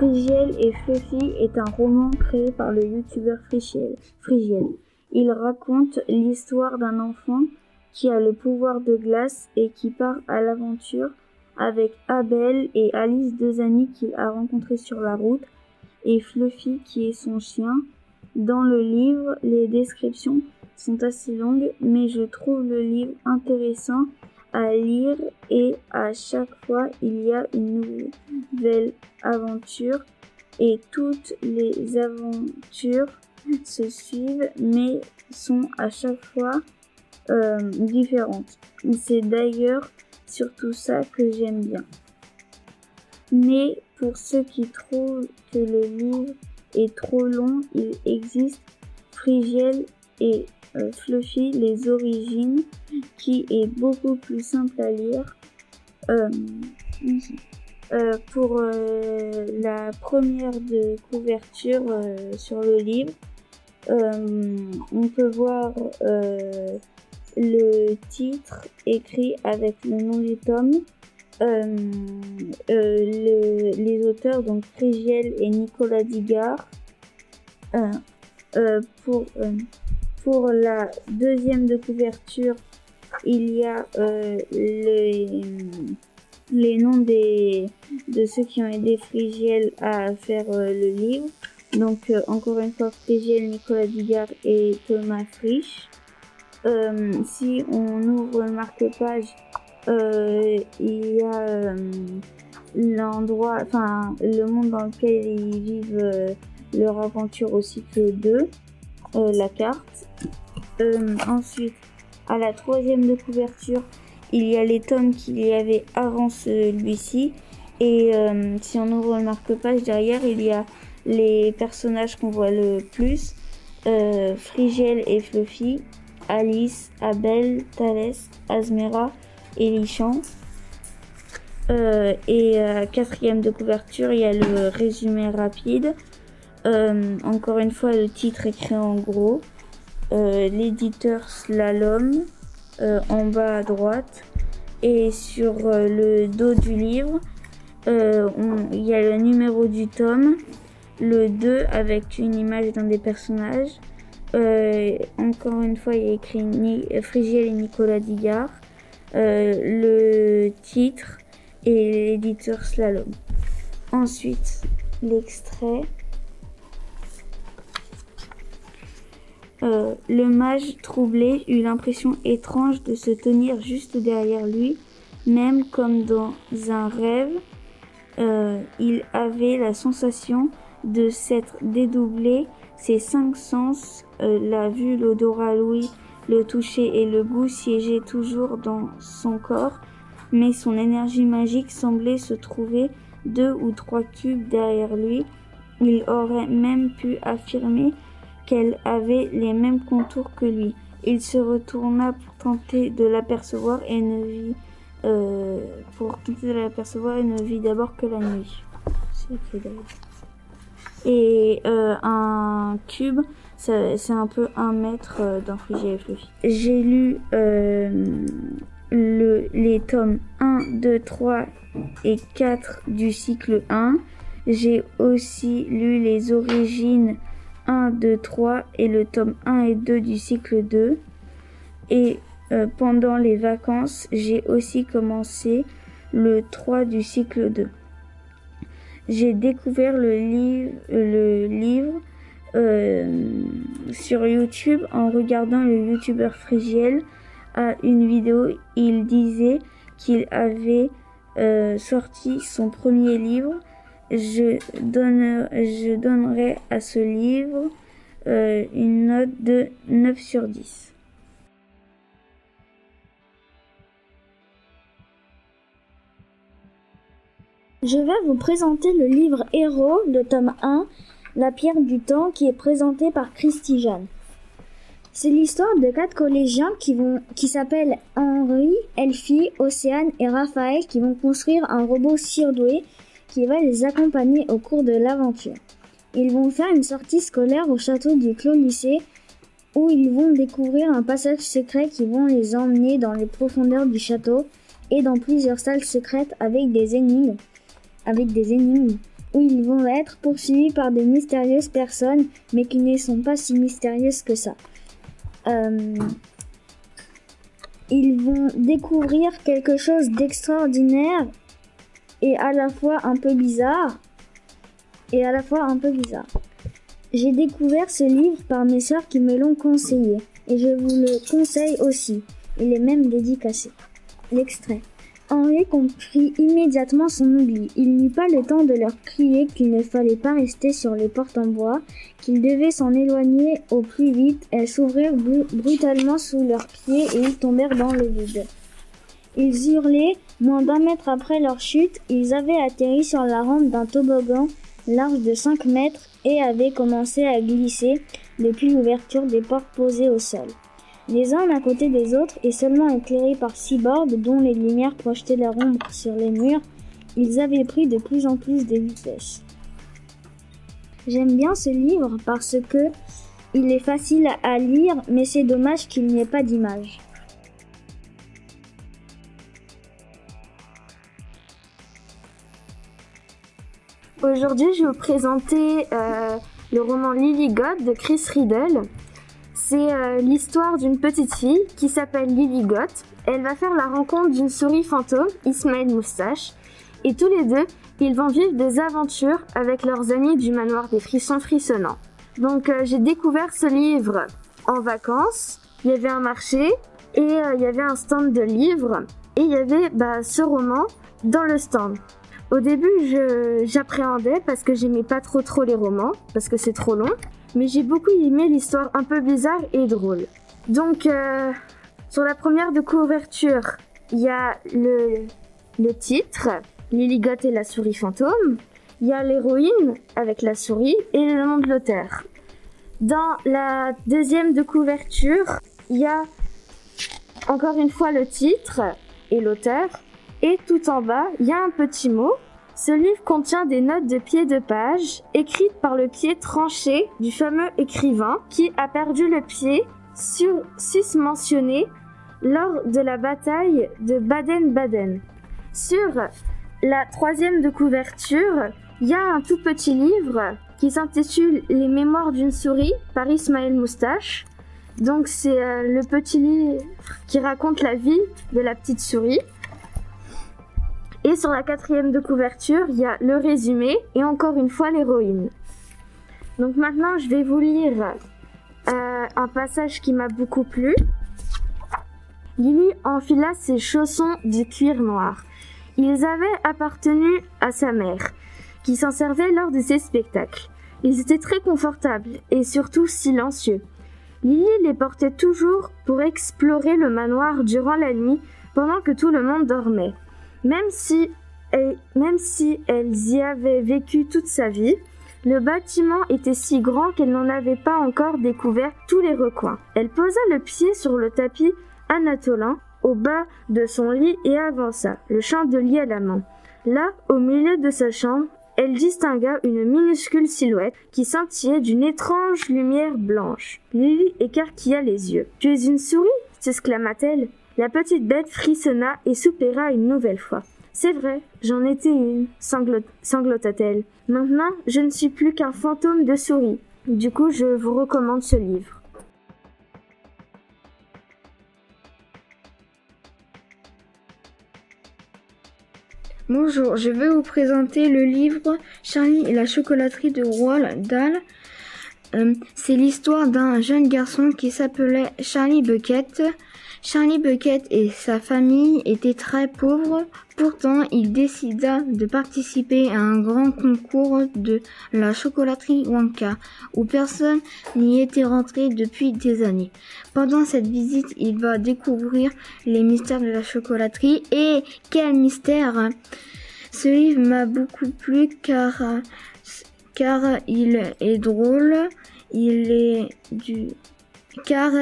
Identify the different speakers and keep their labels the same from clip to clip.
Speaker 1: Frigiel et Fluffy est un roman créé par le youtubeur Frigiel. Frigiel. Il raconte l'histoire d'un enfant qui a le pouvoir de glace et qui part à l'aventure avec Abel et Alice, deux amis qu'il a rencontrés sur la route, et Fluffy qui est son chien. Dans le livre, les descriptions sont assez longues, mais je trouve le livre intéressant à lire et à chaque fois il y a une nouvelle aventure et toutes les aventures se suivent mais sont à chaque fois euh, différentes. C'est d'ailleurs surtout ça que j'aime bien. Mais pour ceux qui trouvent que le livre est trop long, il existe Frigiel et euh, Fluffy les origines qui est beaucoup plus simple à lire. Euh, euh, pour la première de couverture sur le livre, on peut voir le titre écrit avec le nom du tome. les auteurs, donc Frigiel et Nicolas Digard, pour pour la deuxième de couverture, il y a euh, les, les noms des, de ceux qui ont aidé Frigiel à faire euh, le livre. Donc euh, encore une fois, Frigiel, Nicolas Digard et Thomas Frisch. si on ouvre le marque-page, il y a l'endroit, enfin le monde dans lequel ils vivent leur aventure au cycle 2. Euh, la carte. Euh, ensuite, à la troisième de couverture, il y a les tomes qu'il y avait avant celui-ci. Et euh, si on ouvre le marque-page derrière, il y a les personnages qu'on voit le plus. Frigel et Fluffy, Alice, Abel, Thalès, Azmera et Lichan. et quatrième de couverture, il y a le résumé rapide. Euh, encore une fois, le titre écrit en gros. Euh, l'éditeur Slalom euh, en bas à droite. Et sur le dos du livre, il y a le numéro du tome, le 2 avec une image d'un des personnages. encore une fois, il y a écrit Frigiel et Nicolas Digard. le titre et l'éditeur Slalom. Ensuite, l'extrait. Euh, le mage troublé eut l'impression étrange de se tenir juste derrière lui, même comme dans un rêve. Euh, il avait la sensation de s'être dédoublé. Ses cinq sens, euh, la vue, l'odorat, l'ouïe, le toucher et le goût siégeaient toujours dans son corps, mais son énergie magique semblait se trouver deux ou trois cubes derrière lui. Il aurait même pu affirmer qu'elle avait les mêmes contours que lui. Il se retourna pour tenter de l'apercevoir et ne vit euh, pour tenter de l'apercevoir et ne vit d'abord que la nuit. Et euh, un cube, c'est un peu un mètre euh, dans et J'ai lu le, les tomes 1, 2, 3 et 4 du cycle 1. J'ai aussi lu les origines 1, 2, 3 et le tome 1 et 2 du cycle 2. Et euh, pendant les vacances, j'ai aussi commencé le 3 du cycle 2. J'ai découvert le livre, le livre euh, sur YouTube en regardant le youtubeur Frigiel à une vidéo. Il disait qu'il avait euh, sorti son premier livre je, donne, je donnerai à ce livre euh, une note de 9 sur 10.
Speaker 2: Je vais vous présenter le livre Héros, de tome 1, La pierre du temps, qui est présenté par Christy Jeanne. C'est l'histoire de quatre collégiens qui s'appellent Henri, Elfie, Océane et Raphaël qui vont construire un robot surdoué qui va les accompagner au cours de l'aventure. Ils vont faire une sortie scolaire au château du Clos Lycée où ils vont découvrir un passage secret qui vont les emmener dans les profondeurs du château et dans plusieurs salles secrètes avec des énigmes, avec des énigmes où ils vont être poursuivis par de mystérieuses personnes, mais qui ne sont pas si mystérieuses que ça. Euh, ils vont découvrir quelque chose d'extraordinaire et à la fois un peu bizarre. Et à la fois un peu bizarre. J'ai découvert ce livre par mes sœurs qui me l'ont conseillé. Et je vous le conseille aussi. Il est même dédicacé. L'extrait. Henri comprit immédiatement son oubli. Il n'eut pas le temps de leur crier qu'il ne fallait pas rester sur les portes en bois, qu'il devait s'en éloigner au plus vite. Elles s'ouvrirent brutalement sous leurs pieds et ils tombèrent dans le vide. Ils hurlaient, moins d'un mètre après leur chute, ils avaient atterri sur la rampe d'un toboggan large de 5 mètres et avaient commencé à glisser depuis l'ouverture des portes posées au sol les uns à côté des autres et seulement éclairés par six bordes dont les lumières projetaient leur ombre sur les murs, ils avaient pris de plus en plus de vitesse. J'aime bien ce livre parce que il est facile à lire, mais c'est dommage qu'il n'y ait pas d'image.
Speaker 3: Aujourd'hui, je vais vous présenter euh, le roman Lily God de Chris Riddle. C'est euh, l'histoire d'une petite fille qui s'appelle Lily Gott. Elle va faire la rencontre d'une souris fantôme, Ismaël Moustache, et tous les deux, ils vont vivre des aventures avec leurs amis du manoir des frissons frissonnants. Donc euh, j'ai découvert ce livre en vacances. Il y avait un marché et il y avait un stand de livres et il y avait bah, ce roman dans le stand. Au début, j'appréhendais parce que j'aimais pas trop trop les romans parce que c'est trop long mais j'ai beaucoup aimé l'histoire un peu bizarre et drôle. Donc, euh, sur la première de couverture, il y a le, le titre, Lily et la souris fantôme. Il y a l'héroïne avec la souris et le nom de l'auteur. Dans la deuxième de couverture, il y a encore une fois le titre et l'auteur. Et tout en bas, il y a un petit mot ce livre contient des notes de pied de page écrites par le pied tranché du fameux écrivain qui a perdu le pied sur susmentionné lors de la bataille de Baden-Baden. Sur la troisième de couverture, il y a un tout petit livre qui s'intitule Les mémoires d'une souris par Ismaël Moustache. Donc c'est euh, le petit livre qui raconte la vie de la petite souris. Et sur la quatrième de couverture, il y a le résumé et encore une fois l'héroïne. Donc maintenant, je vais vous lire euh, un passage qui m'a beaucoup plu. Lily enfila ses chaussons de cuir noir. Ils avaient appartenu à sa mère, qui s'en servait lors de ses spectacles. Ils étaient très confortables et surtout silencieux. Lily les portait toujours pour explorer le manoir durant la nuit pendant que tout le monde dormait. Même si, même si elles y avaient vécu toute sa vie, le bâtiment était si grand qu'elle n'en avait pas encore découvert tous les recoins. Elle posa le pied sur le tapis anatolin au bas de son lit et avança, le chandelier à la main. Là, au milieu de sa chambre, elle distingua une minuscule silhouette qui scintillait d'une étrange lumière blanche. Lily écarquilla les yeux. Tu es une souris s'exclama-t-elle. La petite bête frissonna et soupira une nouvelle fois. C'est vrai, j'en étais une, sanglota-t-elle. Maintenant, je ne suis plus qu'un fantôme de souris. Du coup, je vous recommande ce livre.
Speaker 4: Bonjour, je vais vous présenter le livre Charlie et la chocolaterie de Roald Dahl. Euh, c'est l'histoire d'un jeune garçon qui s'appelait Charlie Bucket. Charlie Bucket et sa famille étaient très pauvres, pourtant il décida de participer à un grand concours de la chocolaterie Wonka, où personne n'y était rentré depuis des années. Pendant cette visite, il va découvrir les mystères de la chocolaterie. Et quel mystère! Ce livre m'a beaucoup plu car car il est drôle, il est du car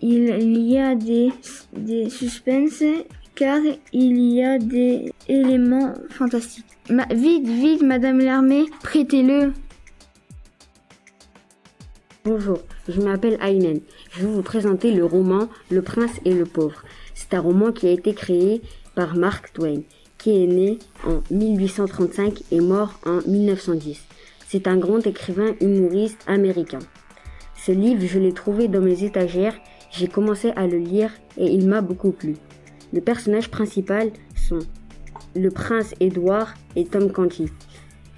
Speaker 4: il y a des, des car il y a des éléments fantastiques. vite, vite, Madame l'armée, prêtez-le.
Speaker 5: Bonjour, je m'appelle Aynen. Je vais vous présenter le roman Le Prince et le Pauvre. C'est un roman qui a été créé par Mark Twain. qui est né en 1835 et mort en 1910. C'est un grand écrivain humoriste américain. Ce livre, je l'ai trouvé dans mes étagères, j'ai commencé à le lire et il m'a beaucoup plu. Les personnages principaux sont le prince Édouard et Tom Canty.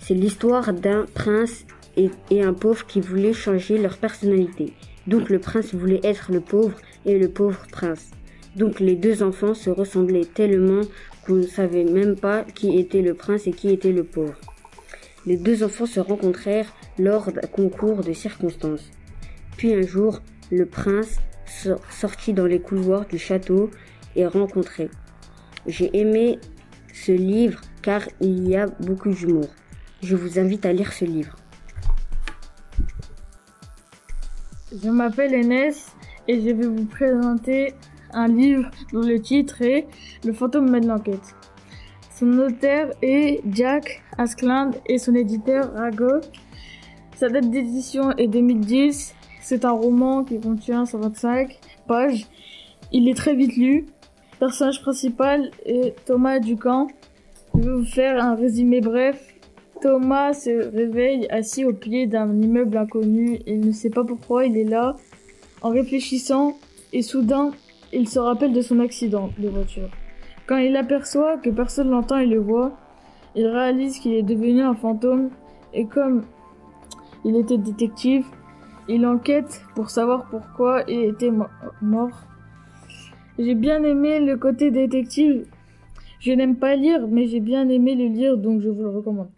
Speaker 5: C'est l'histoire d'un prince et, et un pauvre qui voulaient changer leur personnalité. Donc le prince voulait être le pauvre et le pauvre prince. Donc les deux enfants se ressemblaient tellement qu'on ne savait même pas qui était le prince et qui était le pauvre. Les deux enfants se rencontrèrent lors d'un concours de circonstances. Puis un jour, le prince sor- sortit dans les couloirs du château et rencontrait. J'ai aimé ce livre car il y a beaucoup d'humour. Je vous invite à lire ce livre.
Speaker 6: Je m'appelle Enes et je vais vous présenter un livre dont le titre est Le fantôme mène l'enquête. Son auteur est Jack Askland et son éditeur Rago. Sa date d'édition est 2010. C'est un roman qui contient 125 pages. Il est très vite lu. Le personnage principal est Thomas Ducamp. Je vais vous faire un résumé bref. Thomas se réveille assis au pied d'un immeuble inconnu. Il ne sait pas pourquoi il est là. En réfléchissant, et soudain, il se rappelle de son accident de voiture. Quand il aperçoit que personne l'entend et le voit, il réalise qu'il est devenu un fantôme et comme il était détective, il enquête pour savoir pourquoi il était mo- mort. J'ai bien aimé le côté détective. Je n'aime pas lire, mais j'ai bien aimé le lire, donc je vous le recommande.